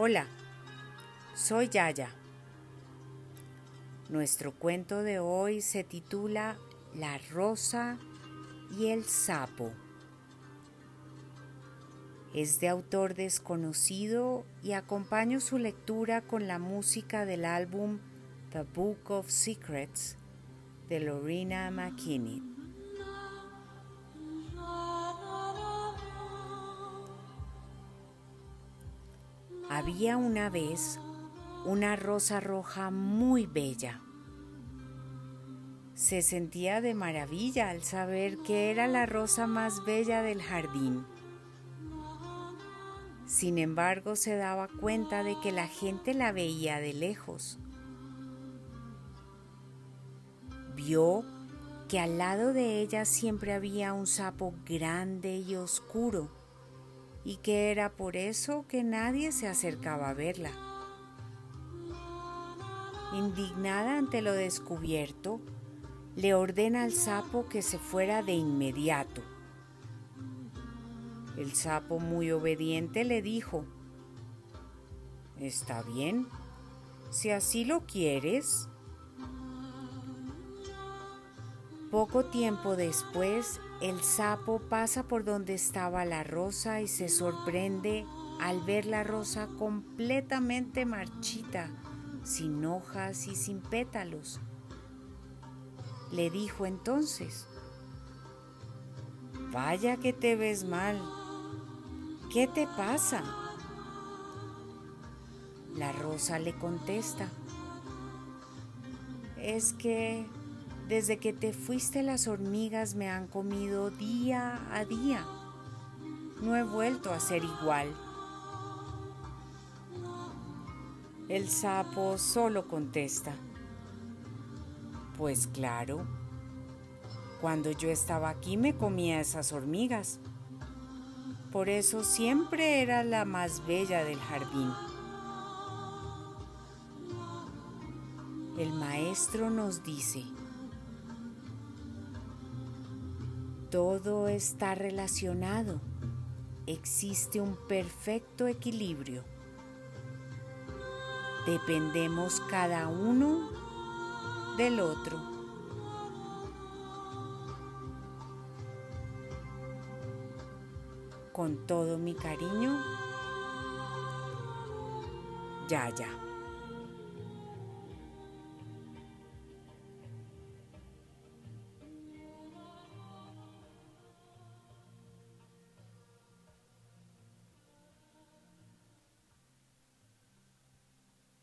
Hola, soy Yaya. Nuestro cuento de hoy se titula La rosa y el sapo. Es de autor desconocido y acompaño su lectura con la música del álbum The Book of Secrets de Lorena McKinney. Había una vez una rosa roja muy bella. Se sentía de maravilla al saber que era la rosa más bella del jardín. Sin embargo, se daba cuenta de que la gente la veía de lejos. Vio que al lado de ella siempre había un sapo grande y oscuro y que era por eso que nadie se acercaba a verla. Indignada ante lo descubierto, le ordena al sapo que se fuera de inmediato. El sapo muy obediente le dijo, Está bien, si así lo quieres. Poco tiempo después, el sapo pasa por donde estaba la rosa y se sorprende al ver la rosa completamente marchita, sin hojas y sin pétalos. Le dijo entonces, Vaya que te ves mal, ¿qué te pasa? La rosa le contesta, es que desde que te fuiste las hormigas me han comido día a día. No he vuelto a ser igual. El sapo solo contesta, pues claro, cuando yo estaba aquí me comía esas hormigas. Por eso siempre era la más bella del jardín. El maestro nos dice, Todo está relacionado. Existe un perfecto equilibrio. Dependemos cada uno del otro. Con todo mi cariño, Yaya.